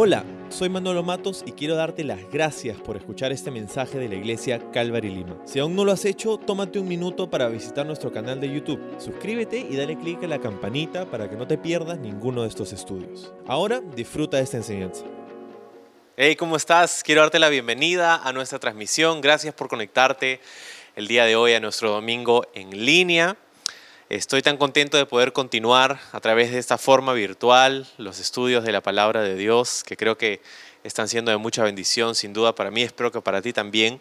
Hola, soy Manolo Matos y quiero darte las gracias por escuchar este mensaje de la iglesia Calvary Lima. Si aún no lo has hecho, tómate un minuto para visitar nuestro canal de YouTube. Suscríbete y dale clic a la campanita para que no te pierdas ninguno de estos estudios. Ahora disfruta de esta enseñanza. Hey, ¿cómo estás? Quiero darte la bienvenida a nuestra transmisión. Gracias por conectarte el día de hoy a nuestro domingo en línea. Estoy tan contento de poder continuar a través de esta forma virtual los estudios de la palabra de Dios, que creo que están siendo de mucha bendición, sin duda para mí, espero que para ti también.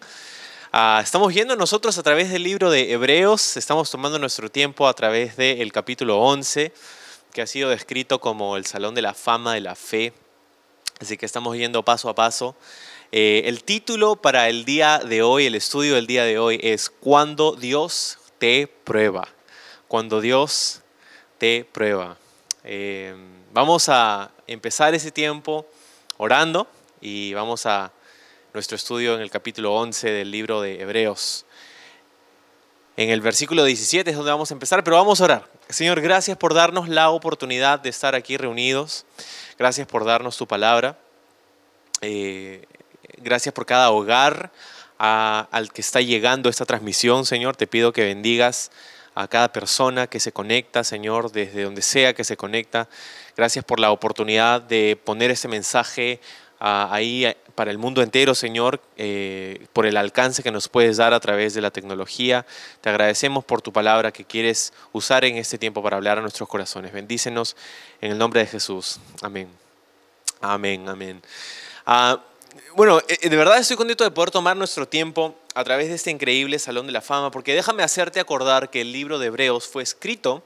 Ah, estamos viendo nosotros a través del libro de Hebreos, estamos tomando nuestro tiempo a través del capítulo 11, que ha sido descrito como el Salón de la Fama de la Fe. Así que estamos yendo paso a paso. Eh, el título para el día de hoy, el estudio del día de hoy es Cuando Dios te prueba cuando Dios te prueba. Eh, vamos a empezar ese tiempo orando y vamos a nuestro estudio en el capítulo 11 del libro de Hebreos. En el versículo 17 es donde vamos a empezar, pero vamos a orar. Señor, gracias por darnos la oportunidad de estar aquí reunidos. Gracias por darnos tu palabra. Eh, gracias por cada hogar al que está llegando esta transmisión, Señor. Te pido que bendigas a cada persona que se conecta, Señor, desde donde sea que se conecta. Gracias por la oportunidad de poner ese mensaje ah, ahí eh, para el mundo entero, Señor, eh, por el alcance que nos puedes dar a través de la tecnología. Te agradecemos por tu palabra que quieres usar en este tiempo para hablar a nuestros corazones. Bendícenos en el nombre de Jesús. Amén. Amén, amén. Ah, bueno, eh, de verdad estoy contento de poder tomar nuestro tiempo a través de este increíble Salón de la Fama, porque déjame hacerte acordar que el libro de Hebreos fue escrito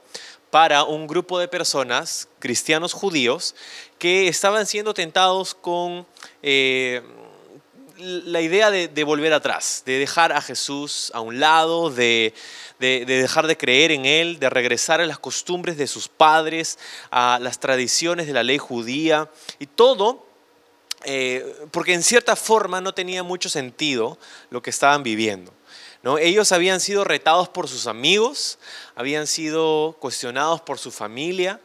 para un grupo de personas, cristianos judíos, que estaban siendo tentados con eh, la idea de, volver atrás, de dejar a Jesús a un lado, de, de, dejar de creer en Él, de regresar a las costumbres de sus padres, a las tradiciones de la ley judía, y todo eh, porque en cierta forma no tenía mucho sentido lo que estaban viviendo. ¿no? Ellos habían sido retados por sus amigos, habían sido cuestionados por su familia,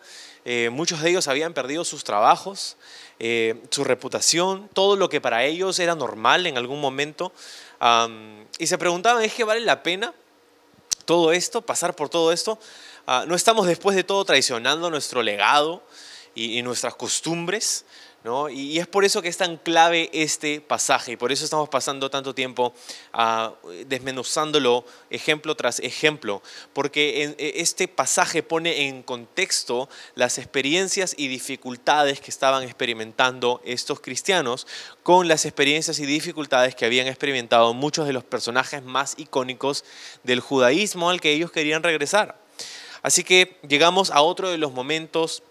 eh, muchos de ellos habían perdido sus trabajos, eh, su reputación, todo lo que para ellos era normal en algún momento. y se preguntaban, ¿es que vale la pena todo esto, pasar por todo esto? Ah, ¿No estamos después de todo traicionando nuestro legado y nuestras costumbres? Y, es por eso que es tan clave este pasaje y por eso estamos pasando tanto tiempo ah, desmenuzándolo ejemplo tras ejemplo, porque e, este pasaje pone en contexto las experiencias y dificultades que estaban experimentando estos cristianos con las experiencias y dificultades que habían experimentado muchos de los personajes más icónicos del judaísmo al que ellos querían regresar. Así que llegamos a otro de los momentos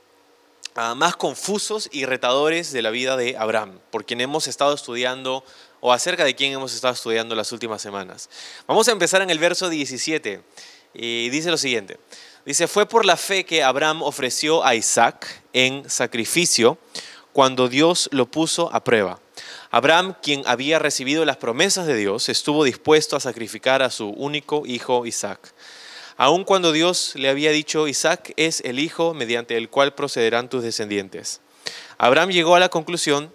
más confusos y retadores de la vida de Abraham, por quien hemos estado estudiando o acerca de quien hemos estado estudiando las últimas semanas. Vamos a empezar en el verso 17 y dice lo siguiente. Dice, fue por la fe que Abraham ofreció a Isaac en sacrificio cuando Dios lo puso a prueba. Abraham, quien había recibido las promesas de Dios, estuvo dispuesto a sacrificar a su único hijo Isaac. Aun cuando Dios le había dicho, Isaac es el hijo mediante el cual procederán tus descendientes. Abraham llegó a la conclusión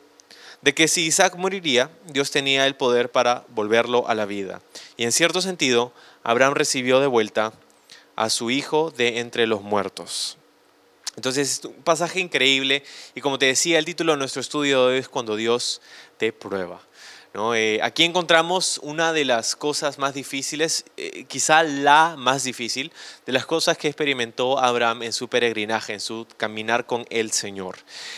de que si Isaac moriría, Dios tenía el poder para volverlo a la vida. Y en cierto sentido, Abraham recibió de vuelta a su hijo de entre los muertos. Entonces, es un pasaje increíble y como te decía, el título de nuestro estudio es Cuando Dios te prueba. Eh, aquí encontramos una de las cosas más difíciles, eh, quizá la más difícil, de las cosas que experimentó Abraham en su peregrinaje, en su caminar con el Señor.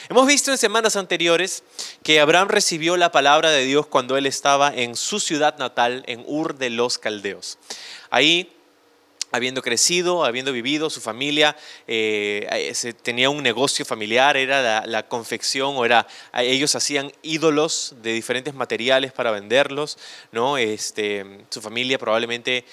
Hemos visto en semanas anteriores que Abraham recibió la palabra de Dios cuando él estaba en su ciudad natal, en Ur de los Caldeos. Ahí habiendo crecido, habiendo vivido, su familia eh, tenía un negocio familiar, era la, confección, o era, ellos hacían ídolos de diferentes materiales para venderlos, ¿no? Este, su familia probablemente,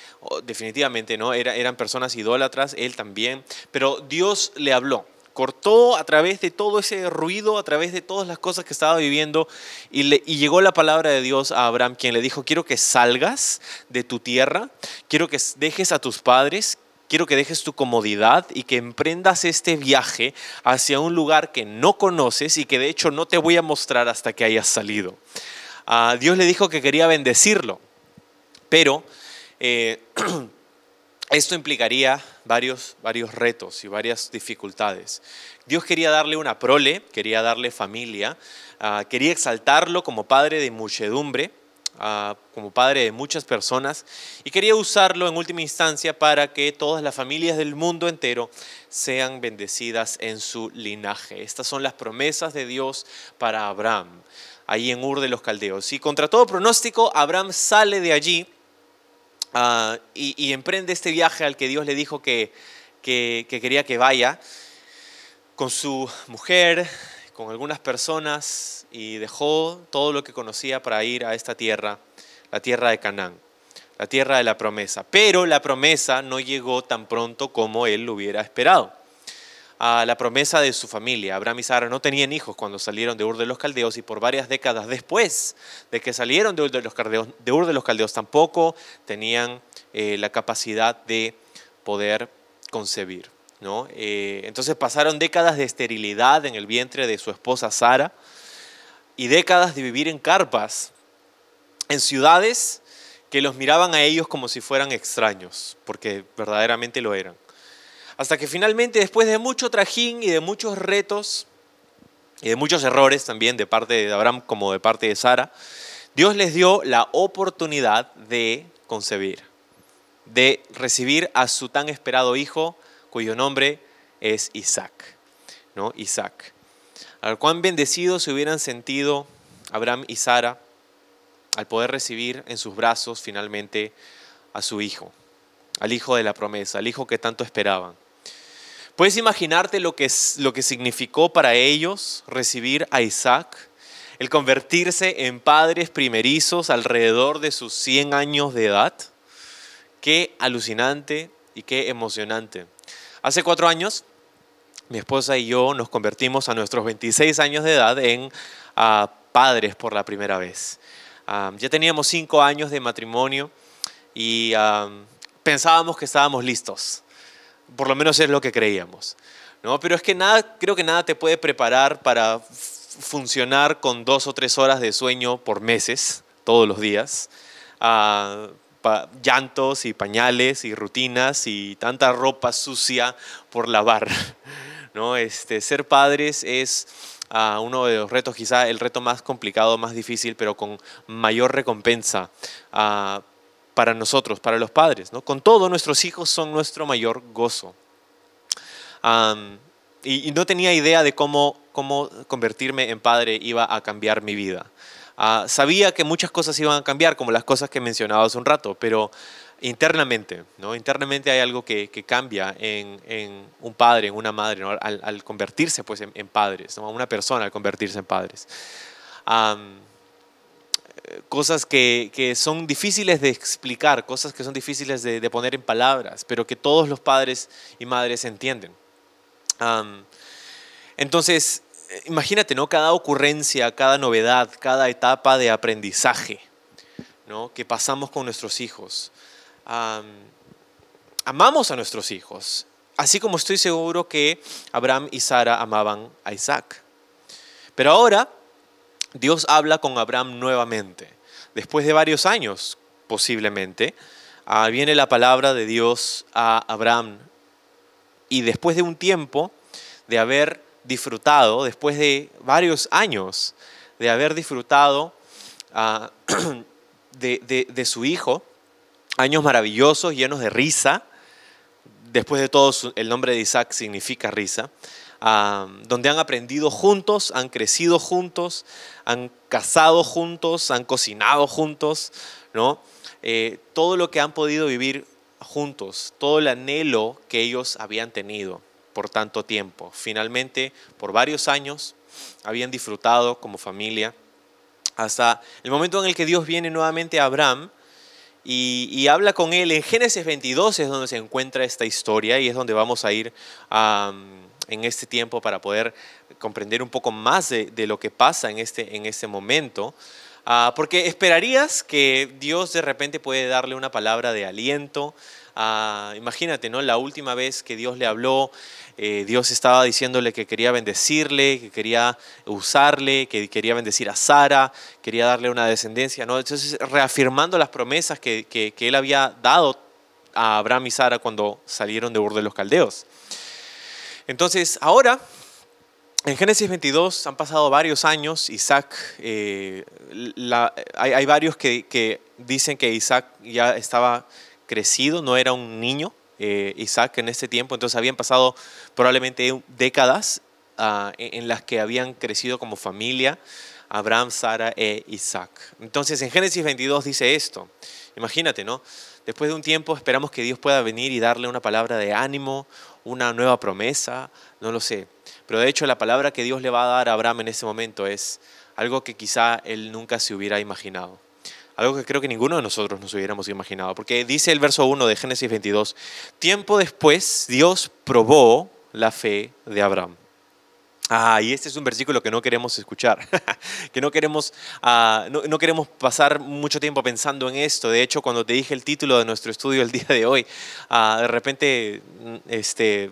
definitivamente, ¿no? Era, eran personas idólatras, él también, pero Dios le habló, cortó a través de todo ese ruido, a través de todas las cosas que estaba viviendo, y, llegó la palabra de Dios a Abraham, quien le dijo, quiero que salgas de tu tierra, quiero que dejes a tus padres, quiero que dejes tu comodidad y que emprendas este viaje hacia un lugar que no conoces y que de hecho no te voy a mostrar hasta que hayas salido. Ah, Dios le dijo que quería bendecirlo, pero eh, esto implicaría varios, varios retos y varias dificultades. Dios quería darle una prole, quería darle familia, ah, quería exaltarlo como padre de muchedumbre, ah, como padre de muchas personas, y quería usarlo en última instancia para que todas las familias del mundo entero sean bendecidas en su linaje. Estas son las promesas de Dios para Abraham, ahí en Ur de los Caldeos. Y contra todo pronóstico, Abraham sale de allí ah, y, emprende este viaje al que Dios le dijo que, que quería que vaya con su mujer, con algunas personas y dejó todo lo que conocía para ir a esta tierra, la tierra de Canaán, la tierra de la promesa. Pero la promesa no llegó tan pronto como él lo hubiera esperado. A la promesa de su familia. Abraham y Sara no tenían hijos cuando salieron de Ur de los Caldeos y por varias décadas después de que salieron de Ur de los Caldeos, tampoco tenían eh, la capacidad de poder concebir. Eh, entonces pasaron décadas de esterilidad en el vientre de su esposa Sara y décadas de vivir en carpas, en ciudades que los miraban a ellos como si fueran extraños, porque verdaderamente lo eran. Hasta que finalmente, después de mucho trajín y de muchos retos y de muchos errores también de parte de Abraham como de parte de Sara, Dios les dio la oportunidad de concebir, de recibir a su tan esperado hijo cuyo nombre es Isaac. ¿no? Isaac. Al cuán bendecidos se hubieran sentido Abraham y Sara al poder recibir en sus brazos finalmente a su hijo, al hijo de la promesa, al hijo que tanto esperaban. ¿Puedes imaginarte lo que, lo que significó para ellos recibir a Isaac? El convertirse en padres primerizos alrededor de sus 100 años de edad. Qué alucinante y qué emocionante. Hace cuatro años, mi esposa y yo nos convertimos a nuestros 26 años de edad en ah, padres por la primera vez. Ah, ya teníamos cinco años de matrimonio y ah, pensábamos que estábamos listos. Por lo menos es lo que creíamos. ¿no? Pero es que nada, creo que nada te puede preparar para funcionar con dos o tres horas de sueño por meses, todos los días llantos y pañales y rutinas y tanta ropa sucia por lavar. ¿no? Este, ser padres es ah, uno de los retos, quizá el reto más complicado, más difícil, pero con mayor recompensa ah, para nosotros, para los padres. ¿no? Con todo, nuestros hijos son nuestro mayor gozo. y, no tenía idea de cómo, cómo convertirme en padre iba a cambiar mi vida. Ah, sabía que muchas cosas iban a cambiar, como las cosas que mencionaba hace un rato, pero internamente, ¿no? Internamente hay algo que, cambia en, un padre, en una madre, al, convertirse pues, en, padres, ¿no? una persona al convertirse en padres. Cosas que, son difíciles de explicar, cosas que son difíciles de, poner en palabras, pero que todos los padres y madres entienden. entonces, imagínate, ¿no? Cada ocurrencia, cada novedad, cada etapa de aprendizaje ¿no? que pasamos con nuestros hijos. amamos a nuestros hijos, así como estoy seguro que Abraham y Sara amaban a Isaac. Pero ahora Dios habla con Abraham nuevamente, después de varios años posiblemente. Ah, viene la palabra de Dios a Abraham y después de un tiempo de haber disfrutado, después de varios años de haber disfrutado ah, de, su hijo, años maravillosos, llenos de risa, después de todo el nombre de Isaac significa risa, ah, donde han aprendido juntos, han crecido juntos, han casado juntos, han cocinado juntos, ¿no? Eh, todo lo que han podido vivir juntos, todo el anhelo que ellos habían tenido por tanto tiempo. Finalmente, por varios años, habían disfrutado como familia hasta el momento en el que Dios viene nuevamente a Abraham y, habla con él. En Génesis 22 es donde se encuentra esta historia y es donde vamos a ir en este tiempo para poder comprender un poco más de, lo que pasa en este, en este momento. Ah, porque esperarías que Dios de repente puede darle una palabra de aliento, Ah, imagínate, ¿no? La última vez que Dios le habló, eh, Dios estaba diciéndole que quería bendecirle, que quería usarle, que quería bendecir a Sara, quería darle una descendencia. Entonces, reafirmando las promesas que, que, que él había dado a Abraham y Sara cuando salieron de Ur de los Caldeos. Entonces, ahora en Génesis 22 han pasado varios años, Isaac, eh, hay, varios que, dicen que Isaac ya estaba crecido, no era un niño, eh, Isaac en ese tiempo, entonces habían pasado probablemente décadas ah, en las que habían crecido como familia Abraham, Sara e Isaac. Entonces en Génesis 22 dice esto, imagínate, ¿no? Después de un tiempo esperamos que Dios pueda venir y darle una palabra de ánimo, una nueva promesa, no lo sé. Pero de hecho la palabra que Dios le va a dar a Abraham en ese momento es algo que quizá él nunca se hubiera imaginado. Algo que creo que ninguno de nosotros nos hubiéramos imaginado. Porque dice el verso 1 de Génesis 22, tiempo después Dios probó la fe de Abraham. Ah, y este es un versículo que no queremos escuchar, que no queremos, ah, no, queremos pasar mucho tiempo pensando en esto. De hecho, cuando te dije el título de nuestro estudio el día de hoy, ah, de repente mm, este,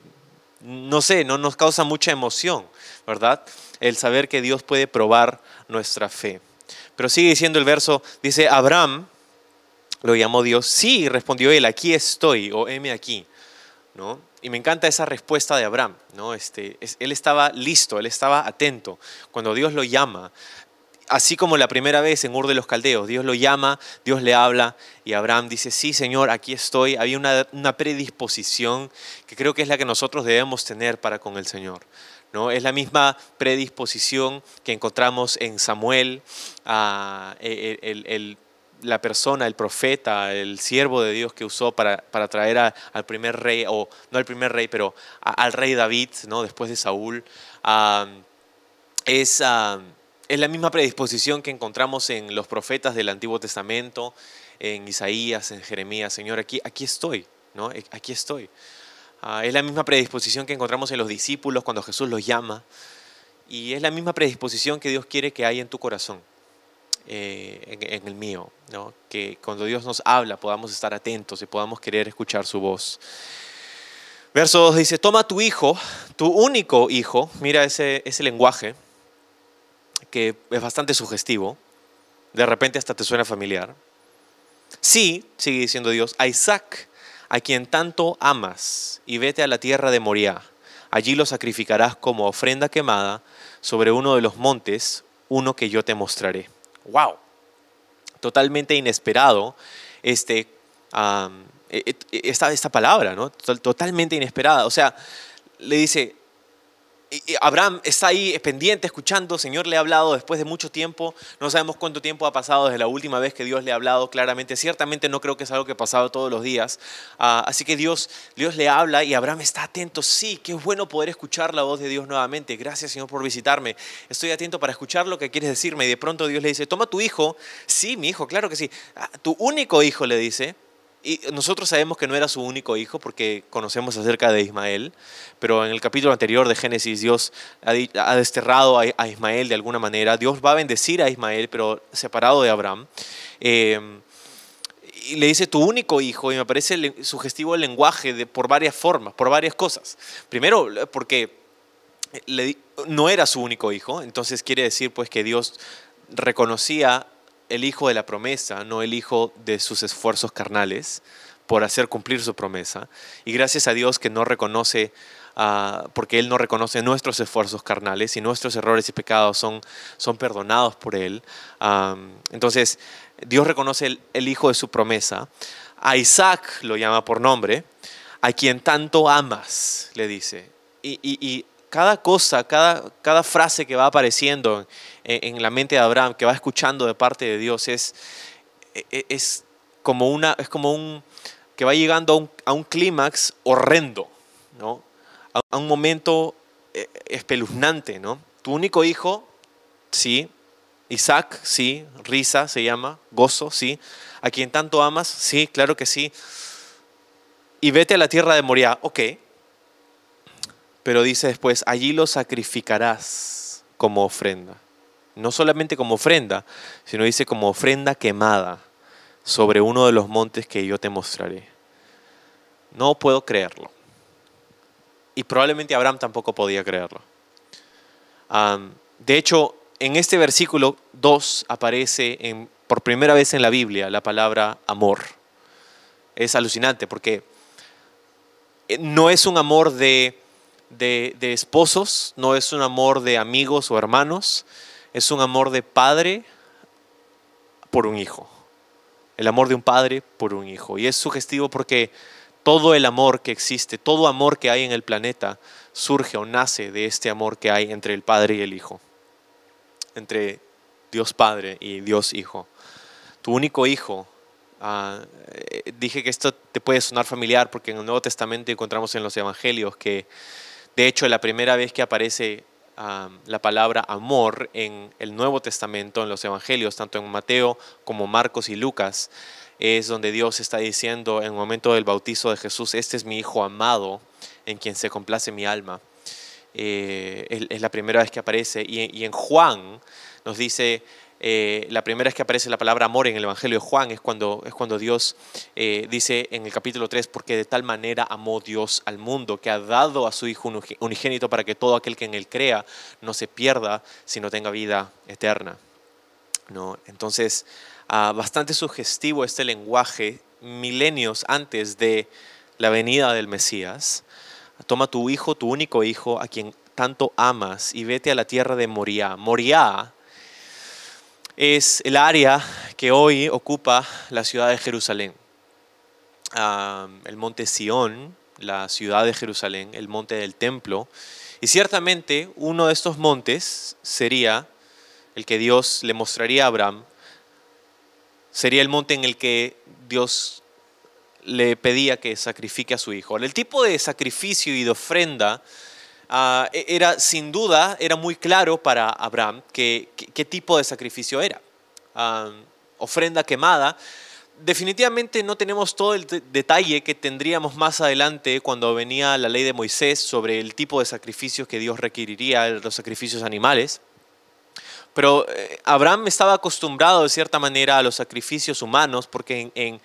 no sé, no nos causa mucha emoción, ¿verdad? El saber que Dios puede probar nuestra fe. Pero sigue diciendo el verso, dice, Abraham lo llamó Dios, sí, respondió él, aquí estoy, o heme aquí, ¿no? Y me encanta esa respuesta de Abraham, ¿no? Este, él estaba listo, él estaba atento. Cuando Dios lo llama, así como la primera vez en Ur de los Caldeos, Dios lo llama, Dios le habla y Abraham dice, sí Señor, aquí estoy. Había una, predisposición que creo que es la que nosotros debemos tener para con el Señor. ¿no? Es la misma predisposición que encontramos en Samuel, ah, la persona, el profeta, el siervo de Dios que usó para, para traer al primer rey, o no al primer rey, pero al rey David, ¿no? después de Saúl. Es... Es la misma predisposición que encontramos en los profetas del Antiguo Testamento, en Isaías, en Jeremías. Señor, aquí, aquí estoy, ¿no? E, aquí estoy. Ah, es la misma predisposición que encontramos en los discípulos cuando Jesús los llama. Y es la misma predisposición que Dios quiere que haya en tu corazón, eh, en, el mío. ¿no? Que cuando Dios nos habla podamos estar atentos y podamos querer escuchar su voz. Verso 2 dice, toma tu hijo, tu único hijo, mira ese, ese lenguaje, que es bastante sugestivo, de repente hasta te suena familiar. Sí, sigue diciendo Dios, a Isaac, a quien tanto amas, y vete a la tierra de Moriah. Allí lo sacrificarás como ofrenda quemada sobre uno de los montes, uno que yo te mostraré. ¡Wow! Totalmente inesperado este, e, e, esta, esta palabra, ¿no? Totalmente inesperada. O sea, le dice, Abraham está ahí pendiente, escuchando, Señor le ha hablado después de mucho tiempo, no sabemos cuánto tiempo ha pasado desde la última vez que Dios le ha hablado claramente, ciertamente no creo que es algo que ha pasado todos los días, ah, así que Dios, Dios le habla y Abraham está atento, sí, qué bueno poder escuchar la voz de Dios nuevamente, gracias Señor por visitarme, estoy atento para escuchar lo que quieres decirme y de pronto Dios le dice, toma tu hijo, sí, mi hijo, claro que sí, ah, tu único hijo le dice, y nosotros sabemos que no era su único hijo porque conocemos acerca de Ismael, pero en el capítulo anterior de Génesis Dios ha desterrado a Ismael de alguna manera. Dios va a bendecir a Ismael, pero separado de Abraham. Em, y le dice tu único hijo, y me parece sugestivo el lenguaje de, por varias formas, por varias cosas. Primero, porque no era su único hijo, entonces quiere decir pues que Dios reconocía el hijo de la promesa, no el hijo de sus esfuerzos carnales por hacer cumplir su promesa. Y gracias a Dios que no reconoce, ah, porque Él no reconoce nuestros esfuerzos carnales y nuestros errores y pecados son, son perdonados por Él. entonces, Dios reconoce el, hijo de su promesa. A Isaac lo llama por nombre, a quien tanto amas, le dice. y cada cosa, cada, cada frase que va apareciendo en, la mente de Abraham, que va escuchando de parte de Dios, es, e, e, es, como, una, es como un que va llegando a un, a un clímax horrendo, ¿no? a, un momento eh, espeluznante. ¿no? Tu único hijo, sí, Isaac, sí, risa se llama, gozo, sí, a quien tanto amas, sí, claro que sí. Y vete a la tierra de Moria, ok, pero dice después, allí lo sacrificarás como ofrenda. No solamente como ofrenda, sino dice como ofrenda quemada sobre uno de los montes que yo te mostraré. No puedo creerlo. Y probablemente Abraham tampoco podía creerlo. de hecho, en este versículo 2 aparece por primera vez en la Biblia la palabra amor. Es alucinante porque eh, no es un amor de, de, esposos, no es un amor de amigos o hermanos, es un amor de padre por un hijo. El amor de un padre por un hijo. Y es sugestivo porque todo el amor que existe, todo amor que hay en el planeta, surge o nace de este amor que hay entre el padre y el hijo. Entre Dios Padre y Dios Hijo. Tu único hijo Ah, eh, dije que esto te puede sonar familiar porque en el Nuevo Testamento encontramos en los Evangelios que, de hecho, la primera vez que aparece la palabra amor en el Nuevo Testamento, en los Evangelios, tanto en Mateo como Marcos y Lucas, es donde Dios está diciendo en el momento del bautizo de Jesús, este es mi Hijo amado, en quien se complace mi alma. Eh, es la primera vez que aparece. y en Juan nos dice, eh, la primera vez que aparece la palabra amor en el Evangelio de Juan es cuando, es cuando Dios eh, dice en el capítulo 3, porque de tal manera amó Dios al mundo, que ha dado a su Hijo unigénito para que todo aquel que en él crea no se pierda, sino tenga vida eterna. ¿No? Entonces, ah, bastante sugestivo este lenguaje milenios antes de la venida del Mesías. Toma tu hijo, tu único hijo, a quien tanto amas, y vete a la tierra de Moriah. Moriah es el área que hoy ocupa la ciudad de Jerusalén. el monte Sión, la ciudad de Jerusalén, el monte del templo. Y ciertamente uno de estos montes sería el que Dios le mostraría a Abraham, sería el monte en el que Dios le pedía que sacrifique a su hijo. El tipo de sacrificio y de ofrenda Ah, e-, era sin duda, era muy claro para Abraham qué tipo de sacrificio era. Ofrenda quemada. Definitivamente no tenemos todo el detalle que tendríamos más adelante cuando venía la ley de Moisés sobre el tipo de sacrificios que Dios requeriría, los sacrificios animales. Pero eh, Abraham estaba acostumbrado de cierta manera a los sacrificios humanos porque en,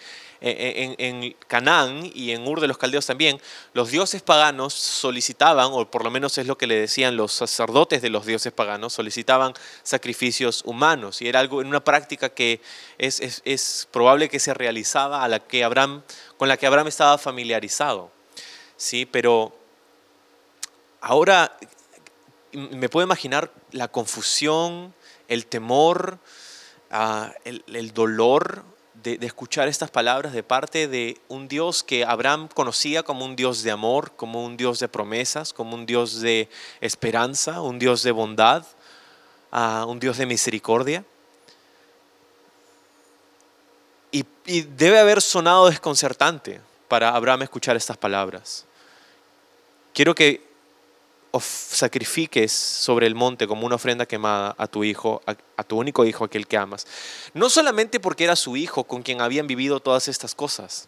Canaán y en Ur de los Caldeos también, los dioses paganos solicitaban, o por lo menos es lo que le decían los sacerdotes de los dioses paganos, solicitaban sacrificios humanos. Y era algo en una práctica que es, es, probable que se realizaba a la que Abraham, con la que Abraham estaba familiarizado. ¿Sí? Pero ahora me puedo imaginar la confusión, el temor, ah, el dolor de, escuchar estas palabras de parte de un Dios que Abraham conocía como un Dios de amor, como un Dios de promesas, como un Dios de esperanza, un Dios de bondad, uh, un Dios de misericordia. Y debe haber sonado desconcertante para Abraham escuchar estas palabras. Quiero que sacrifiques sobre el monte como una ofrenda quemada a tu hijo, a, tu único hijo, aquel que amas. No solamente porque era su hijo con quien habían vivido todas estas cosas,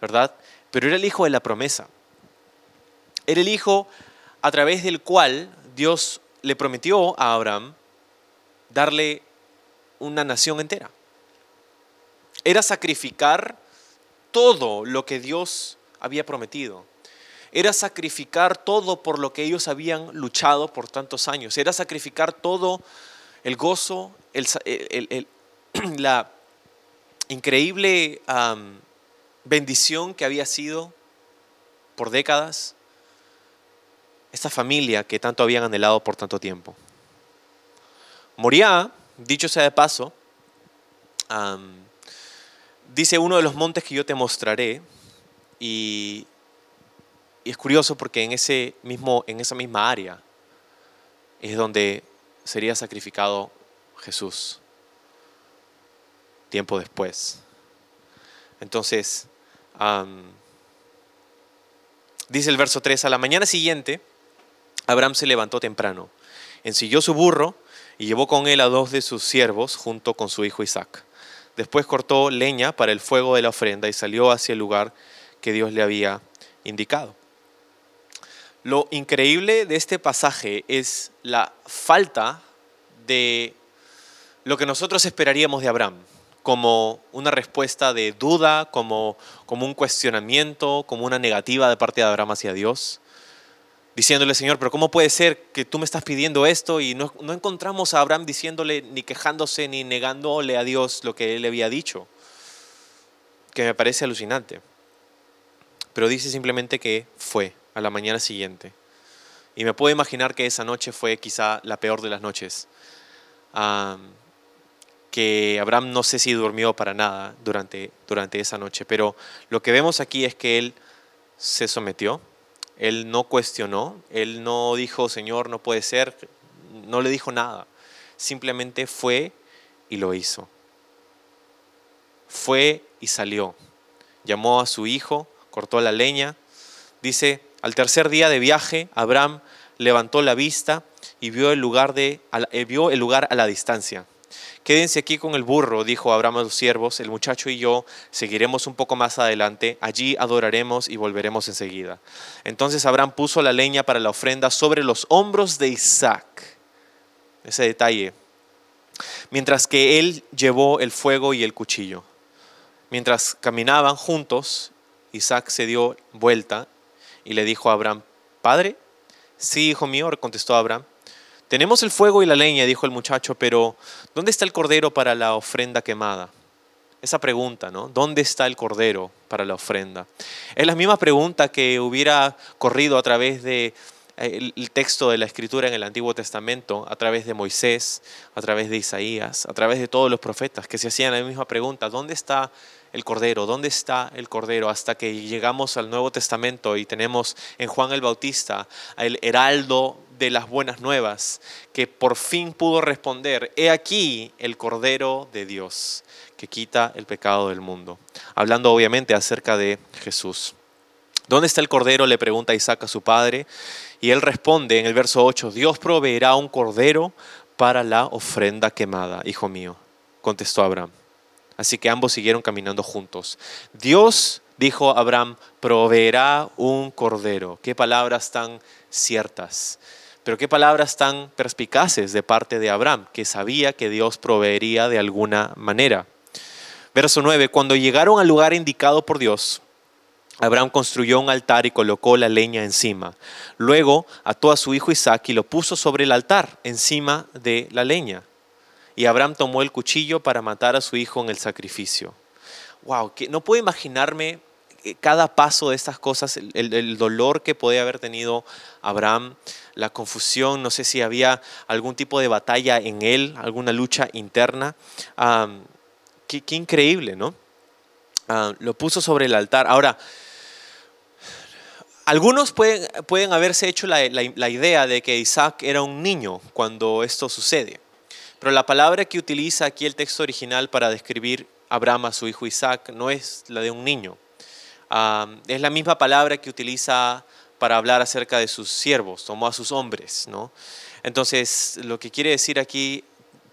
¿verdad? Pero era el hijo de la promesa. Era el hijo a través del cual Dios le prometió a Abraham darle una nación entera. Era sacrificar todo lo que Dios había prometido era sacrificar todo por lo que ellos habían luchado por tantos años, era sacrificar todo el gozo, la increíble bendición que había sido por décadas esta familia que tanto habían anhelado por tanto tiempo. Moría, dicho sea de paso, dice uno de los montes que yo te mostraré, y y es curioso porque en, ese mismo, en esa misma área es donde sería sacrificado Jesús tiempo después. Entonces, dice el verso 3, a la mañana siguiente, Abraham se levantó temprano, ensilló su burro y llevó con él a dos de sus siervos junto con su hijo Isaac. Después cortó leña para el fuego de la ofrenda y salió hacia el lugar que Dios le había indicado. Lo increíble de este pasaje es la falta de lo que nosotros esperaríamos de Abraham. como una respuesta de duda, como, como un cuestionamiento, como una negativa de parte de Abraham hacia Dios, diciéndole, Señor, pero ¿cómo puede ser que tú me estás pidiendo esto? Y no, no encontramos a Abraham diciéndole, ni quejándose, ni negándole a Dios lo que él le había dicho, que me parece alucinante. Pero dice simplemente que fue a la mañana siguiente. Y me puedo imaginar que esa noche fue quizá la peor de las noches. que Abraham no sé si durmió para nada durante, durante esa noche, pero lo que vemos aquí es que él se sometió, él no cuestionó, él no dijo, Señor, no puede ser, no le dijo nada, simplemente fue y lo hizo. Fue y salió. Llamó a su hijo, cortó la leña. Dice, al tercer día de viaje, Abraham levantó la vista y vio el lugar, de, eh, vio el lugar a la distancia. Quédense aquí con el burro, dijo Abraham a los siervos, el muchacho y yo seguiremos un poco más adelante, allí adoraremos y volveremos enseguida. Entonces Abraham puso la leña para la ofrenda sobre los hombros de Isaac. Ese detalle. Mientras que él llevó el fuego y el cuchillo. Mientras caminaban juntos, Isaac se dio vuelta y le dijo a Abraham, Padre, sí, hijo mío, contestó Abraham. Tenemos el fuego y la leña, dijo el muchacho, pero ¿dónde está el cordero para la ofrenda quemada? Esa pregunta, ¿no? ¿Dónde está el cordero para la ofrenda? Es la misma pregunta que hubiera corrido a través de eh, el texto de la escritura en el Antiguo Testamento, a través de Moisés, a través de Isaías, a través de todos los profetas que se hacían la misma pregunta, ¿dónde está el Cordero? ¿Dónde está el Cordero? Hasta que llegamos al Nuevo Testamento y tenemos en Juan el Bautista el heraldo de las buenas nuevas, que por fin pudo responder, he aquí el Cordero de Dios, que quita el pecado del mundo. Hablando obviamente acerca de Jesús. ¿Dónde está el Cordero? Le pregunta Isaac a su padre. Y él responde en el verso 8, Dios proveerá un Cordero para la ofrenda quemada, hijo mío, contestó Abraham. Así que ambos siguieron caminando juntos. Dios, dijo Abraham, proveerá un cordero. Qué palabras tan ciertas. Pero qué palabras tan perspicaces de parte de Abraham, que sabía que Dios proveería de alguna manera. Verso 9, cuando llegaron al lugar indicado por Dios, Abraham construyó un altar y colocó la leña encima. Luego ató a su hijo Isaac y lo puso sobre el altar, encima de la leña. Y Abraham tomó el cuchillo para matar a su hijo en el sacrificio. Wow, que no puedo imaginarme eh, cada paso de estas cosas, el, dolor que podía haber tenido Abraham, la confusión, no sé si había algún tipo de batalla en él, alguna lucha interna. qué, increíble, ¿no? lo puso sobre el altar. Ahora, algunos pueden, pueden haberse hecho la, la idea de que Isaac era un niño cuando esto sucede. Pero la palabra que utiliza aquí el texto original para describir a Abraham a su hijo Isaac no es la de un niño. es la misma palabra que utiliza para hablar acerca de sus siervos, tomó a sus hombres. ¿no? Entonces, lo que quiere decir aquí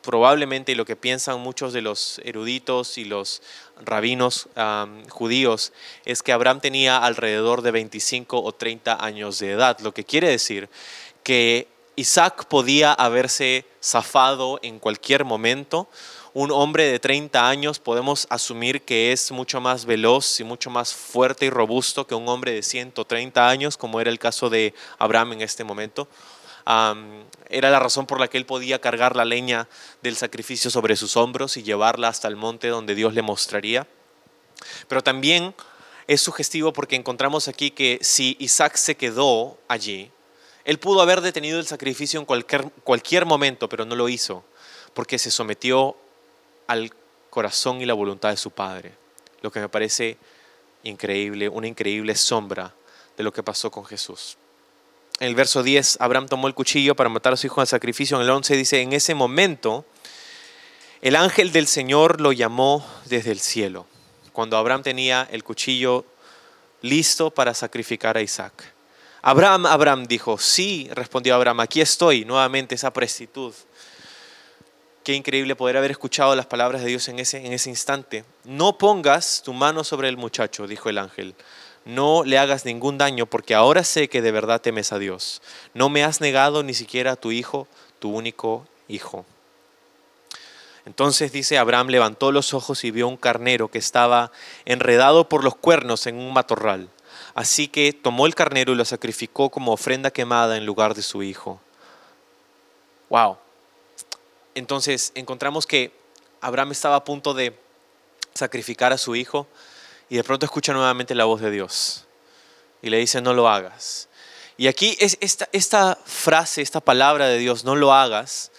probablemente y lo que piensan muchos de los eruditos y los rabinos judíos es que Abraham tenía alrededor de 25 o 30 años de edad, lo que quiere decir que Isaac podía haberse zafado en cualquier momento. Un hombre de 30 años podemos asumir que es mucho más veloz y mucho más fuerte y robusto que un hombre de 130 años, como era el caso de Abraham en este momento. era la razón por la que él podía cargar la leña del sacrificio sobre sus hombros y llevarla hasta el monte donde Dios le mostraría. Pero también es sugestivo porque encontramos aquí que si Isaac se quedó allí, él pudo haber detenido el sacrificio en cualquier, cualquier momento, pero no lo hizo, porque se sometió al corazón y la voluntad de su Padre, lo que me parece increíble, una increíble sombra de lo que pasó con Jesús. En el verso 10, Abraham tomó el cuchillo para matar a su hijo al sacrificio. En el 11 dice, en ese momento, el ángel del Señor lo llamó desde el cielo, cuando Abraham tenía el cuchillo listo para sacrificar a Isaac. Abraham, Abraham dijo, sí, respondió Abraham, aquí estoy, nuevamente esa prestitud. Qué increíble poder haber escuchado las palabras de Dios en ese, en ese instante. No pongas tu mano sobre el muchacho, dijo el ángel. No le hagas ningún daño porque ahora sé que de verdad temes a Dios. No me has negado ni siquiera a tu hijo, tu único hijo. Entonces dice, Abraham levantó los ojos y vio un carnero que estaba enredado por los cuernos en un matorral. Así que tomó el carnero y lo sacrificó como ofrenda quemada en lugar de su hijo. Wow. Entonces encontramos que Abraham estaba a punto de sacrificar a su hijo y de pronto escucha nuevamente la voz de Dios y le dice, no lo hagas. Y aquí es esta, frase, esta palabra de Dios, no lo hagas,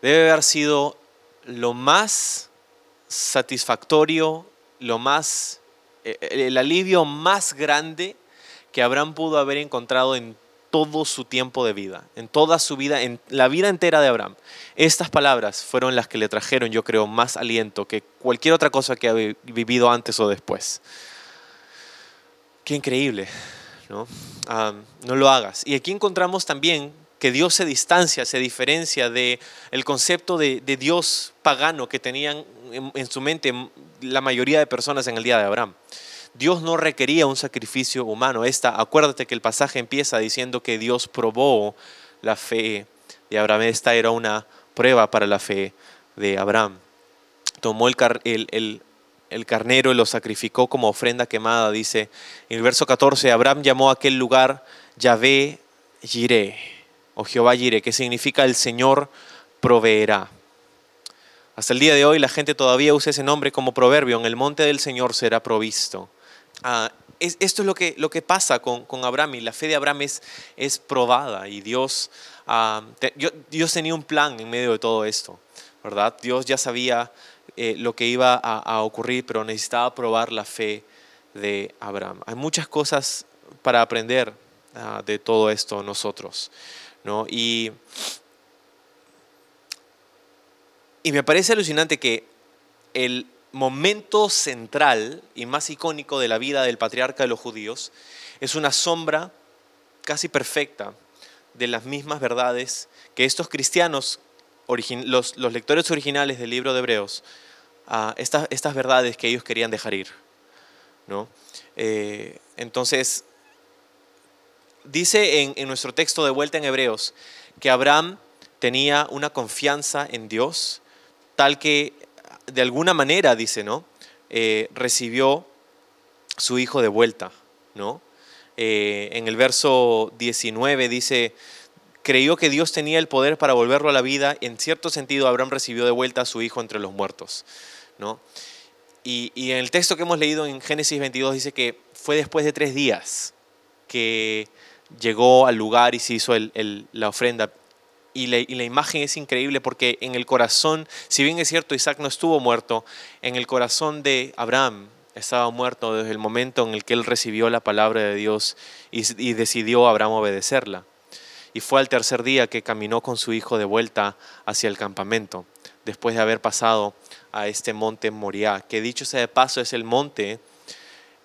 debe haber sido lo más satisfactorio, lo más, el alivio más grande que Abraham pudo haber encontrado en todo su tiempo de vida, en toda su vida, en la vida entera de Abraham. Estas palabras fueron las que le trajeron, yo creo, más aliento que cualquier otra cosa que ha vivido antes o después. Qué increíble, ¿no? Ah, no lo hagas. Y aquí encontramos también que Dios se distancia, se diferencia de el concepto de, Dios pagano que tenían en, su mente la mayoría de personas en el día de Abraham. Dios no requería un sacrificio humano. Esta, acuérdate que el pasaje empieza diciendo que Dios probó la fe de Abraham. Esta era una prueba para la fe de Abraham. Tomó el, el, el, carnero y lo sacrificó como ofrenda quemada, dice en el verso 14, Abraham llamó a aquel lugar Yahvé Jireh, o Jehová Jireh, que significa el Señor proveerá. Hasta el día de hoy la gente todavía usa ese nombre como proverbio, en el monte del Señor será provisto. Ah, esto es lo que, lo que pasa con, con, Abraham y la fe de Abraham es, es probada y Dios, ah, Dios tenía un plan en medio de todo esto, ¿verdad? Dios ya sabía eh, lo que iba a, ocurrir, pero necesitaba probar la fe de Abraham. Hay muchas cosas para aprender ah, de todo esto nosotros, ¿no? Y, y me parece alucinante que el momento central y más icónico de la vida del patriarca de los judíos es una sombra casi perfecta de las mismas verdades que estos cristianos, los, lectores originales del libro de Hebreos, uh, estas, estas, verdades que ellos querían dejar ir. ¿no? Eh, entonces, dice en nuestro texto de vuelta en Hebreos que Abraham tenía una confianza en Dios tal que de alguna manera, dice, ¿no? Eh, recibió su hijo de vuelta, ¿no? Eh, en el verso 19 dice, creyó que Dios tenía el poder para volverlo a la vida. En cierto sentido, Abraham recibió de vuelta a su hijo entre los muertos, ¿no? Y, en el texto que hemos leído en Génesis 22 dice que fue después de tres días que llegó al lugar y se hizo la ofrenda y la, imagen es increíble porque en el corazón, si bien es cierto, Isaac no estuvo muerto, en el corazón de Abraham estaba muerto desde el momento en el que él recibió la palabra de Dios y, decidió Abraham obedecerla. Y fue al tercer día que caminó con su hijo de vuelta hacia el campamento, después de haber pasado a este monte Moriah, que dicho sea de paso es el monte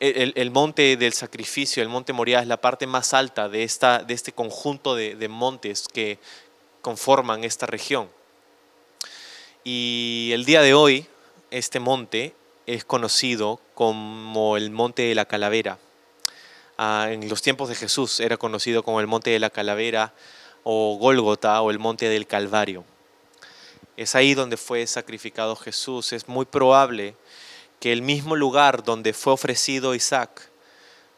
el, monte del sacrificio, el monte Moriah, es la parte más alta de, esta, de este conjunto de, de montes que, conforman esta región. Y el día de hoy, este monte es conocido como el Monte de la Calavera. Ah, en los tiempos de Jesús era conocido como el Monte de la Calavera o Gólgota o el Monte del Calvario. Es ahí donde fue sacrificado Jesús. Es muy probable que el mismo lugar donde fue ofrecido Isaac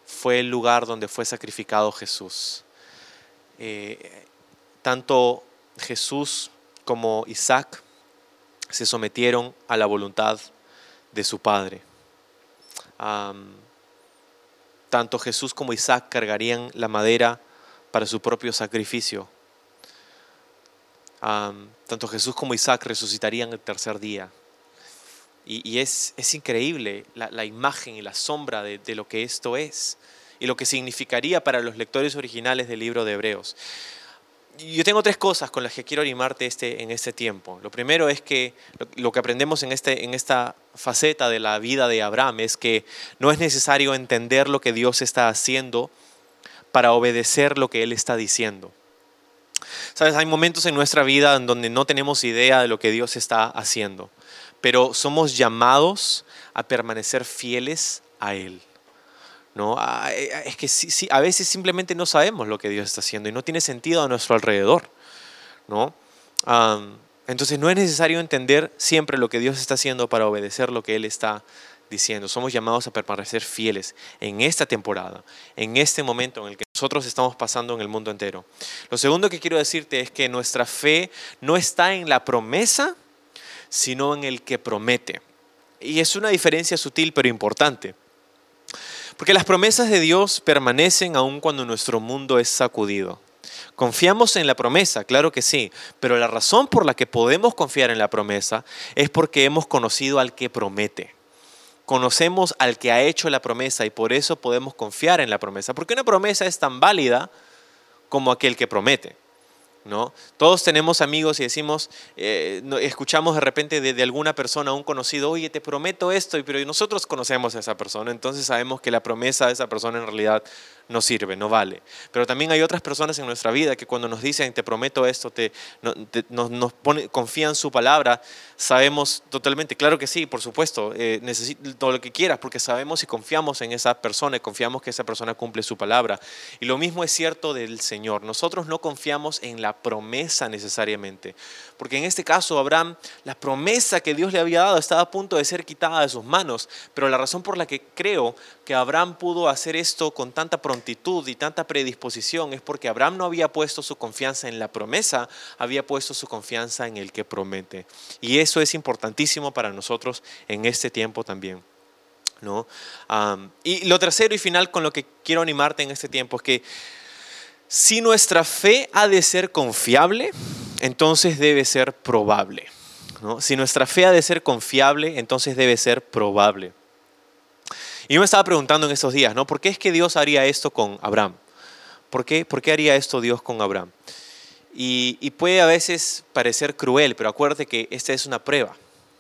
fue el lugar donde fue sacrificado Jesús. Eh, tanto Jesús como Isaac se sometieron a la voluntad de su Padre. tanto Jesús como Isaac cargarían la madera para su propio sacrificio. tanto Jesús como Isaac resucitarían el tercer día. Y, es, increíble la, imagen y la sombra de, de lo que esto es y lo que significaría para los lectores originales del libro de Hebreos yo tengo tres cosas con las que quiero animarte este, en este tiempo. Lo primero es que lo, que aprendemos en, este, en esta faceta de la vida de Abraham es que no es necesario entender lo que Dios está haciendo para obedecer lo que Él está diciendo. Sabes, hay momentos en nuestra vida en donde no tenemos idea de lo que Dios está haciendo, pero somos llamados a permanecer fieles a Él. ¿No? Ah, eh, eh, es que sí, a veces simplemente no sabemos lo que Dios está haciendo y no tiene sentido a nuestro alrededor. Entonces no es necesario entender siempre lo que Dios está haciendo para obedecer lo que Él está diciendo. Somos llamados a permanecer fieles en esta temporada, en este momento en el que nosotros estamos pasando en el mundo entero. Lo segundo que quiero decirte es que nuestra fe no está en la promesa, sino en el que promete. Y es una diferencia sutil pero importante. Porque las promesas de Dios permanecen aun cuando nuestro mundo es sacudido. Confiamos en la promesa, claro que sí, pero la razón por la que podemos confiar en la promesa es porque hemos conocido al que promete. Conocemos al que ha hecho la promesa y por eso podemos confiar en la promesa, porque una promesa es tan válida como aquel que promete. ¿No? Todos tenemos amigos y decimos, eh, escuchamos de repente de, alguna persona, un conocido, oye, te prometo esto, pero nosotros conocemos a esa persona, entonces sabemos que la promesa de esa persona en realidad no sirve, no vale. Pero también hay otras personas en nuestra vida que cuando nos dicen, te prometo esto, te, nos, confían su palabra, sabemos totalmente, claro que sí, por supuesto, eh, necesito todo lo que quieras, porque sabemos y confiamos en esa persona y confiamos que esa persona cumple su palabra. Y lo mismo es cierto del Señor. Nosotros no confiamos en la promesa necesariamente, porque en este caso Abraham, la promesa que Dios le había dado estaba a punto de ser quitada de sus manos, pero la razón por la que creo que Abraham pudo hacer esto con tanta prontitud y tanta predisposición es porque Abraham no había puesto su confianza en la promesa, había puesto su confianza en el que promete. Y eso es importantísimo para nosotros en este tiempo también. ¿no? y lo tercero y final con lo que quiero animarte en este tiempo es que si nuestra fe ha de ser confiable, entonces debe ser probable. ¿no? Si nuestra fe ha de ser confiable, entonces debe ser probable. Y yo me estaba preguntando en estos días, ¿no? ¿Por qué es que Dios haría esto con Abraham? ¿Por qué, por qué haría esto Dios con Abraham? Y, puede a veces parecer cruel, pero acuérdate que esta es una prueba,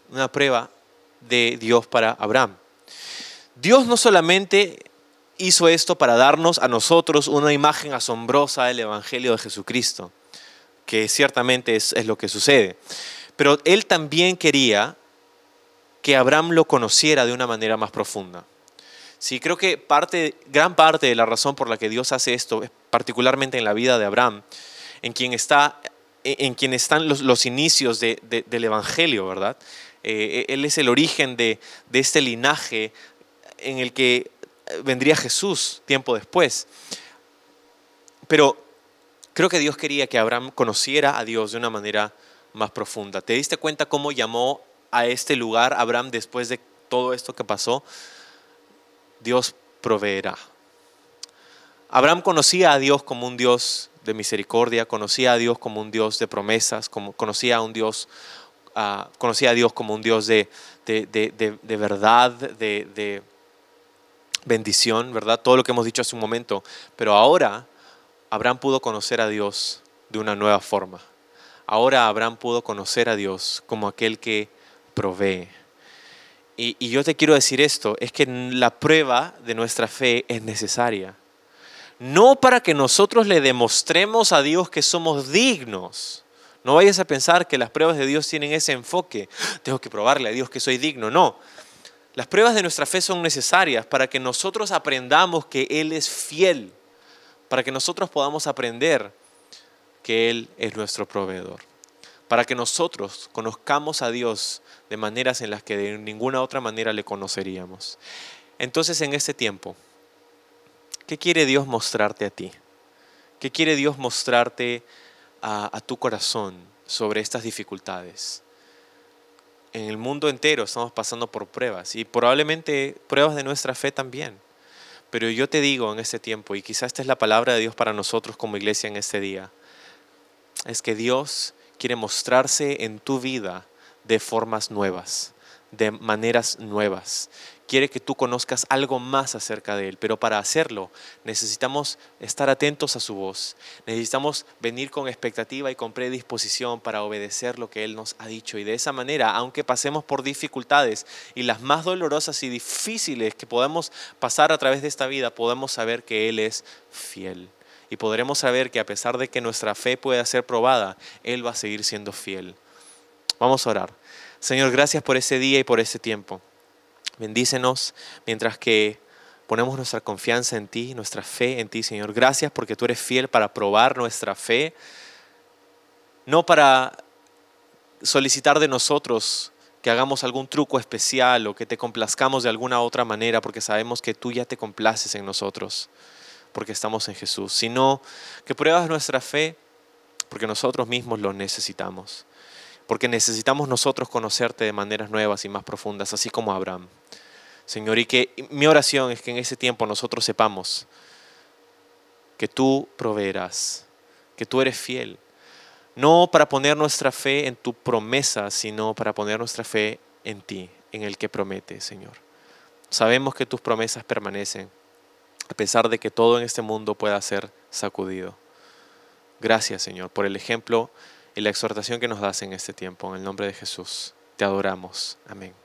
una prueba de Dios para Abraham. Dios no solamente hizo esto para darnos a nosotros una imagen asombrosa del Evangelio de Jesucristo, que ciertamente es, es lo que sucede, pero Él también quería que Abraham lo conociera de una manera más profunda. Sí, creo que parte, gran parte de la razón por la que Dios hace esto, particularmente en la vida de Abraham, en quien, está, en quien están los, inicios del Evangelio, ¿verdad? Eh, él es el origen de, de este linaje en el que vendría Jesús tiempo después. Pero creo que Dios quería que Abraham conociera a Dios de una manera más profunda. ¿Te diste cuenta cómo llamó a este lugar Abraham después de todo esto que pasó? Dios proveerá. Abraham conocía a Dios como un Dios de misericordia, conocía a Dios como un Dios de promesas, como, conocía a un Dios, ah, conocía a Dios como un Dios de, de, verdad, de, bendición, ¿verdad? Todo lo que hemos dicho hace un momento. Pero ahora Abraham pudo conocer a Dios de una nueva forma. Ahora Abraham pudo conocer a Dios como aquel que provee. Y, yo te quiero decir esto, es que la prueba de nuestra fe es necesaria. No para que nosotros le demostremos a Dios que somos dignos. No vayas a pensar que las pruebas de Dios tienen ese enfoque. Tengo que probarle a Dios que soy digno. No. Las pruebas de nuestra fe son necesarias para que nosotros aprendamos que Él es fiel. Para que nosotros podamos aprender que Él es nuestro proveedor. Para que nosotros conozcamos a Dios de maneras en las que de ninguna otra manera le conoceríamos. Entonces en este tiempo, ¿qué quiere Dios mostrarte a ti? ¿Qué quiere Dios mostrarte a, tu corazón sobre estas dificultades? En el mundo entero estamos pasando por pruebas y probablemente pruebas de nuestra fe también. Pero yo te digo en este tiempo, y quizás esta es la palabra de Dios para nosotros como iglesia en este día, es que Dios quiere mostrarse en tu vida de formas nuevas, de maneras nuevas. Quiere que tú conozcas algo más acerca de Él, pero para hacerlo necesitamos estar atentos a su voz, necesitamos venir con expectativa y con predisposición para obedecer lo que Él nos ha dicho. Y de esa manera, aunque pasemos por dificultades y las más dolorosas y difíciles que podamos pasar a través de esta vida, podemos saber que Él es fiel. Y podremos saber que a pesar de que nuestra fe pueda ser probada, Él va a seguir siendo fiel. Vamos a orar. Señor, gracias por ese día y por ese tiempo. Bendícenos mientras que ponemos nuestra confianza en ti, nuestra fe en ti, Señor. Gracias porque tú eres fiel para probar nuestra fe, no para solicitar de nosotros que hagamos algún truco especial o que te complazcamos de alguna otra manera porque sabemos que tú ya te complaces en nosotros porque estamos en Jesús, sino que pruebas nuestra fe porque nosotros mismos lo necesitamos, porque necesitamos nosotros conocerte de maneras nuevas y más profundas, así como Abraham. Señor, y que mi oración es que en ese tiempo nosotros sepamos que tú proveerás, que tú eres fiel, no para poner nuestra fe en tu promesa, sino para poner nuestra fe en ti, en el que promete, Señor. Sabemos que tus promesas permanecen, a pesar de que todo en este mundo pueda ser sacudido. Gracias, Señor, por el ejemplo y la exhortación que nos das en este tiempo. En el nombre de Jesús, te adoramos. Amén.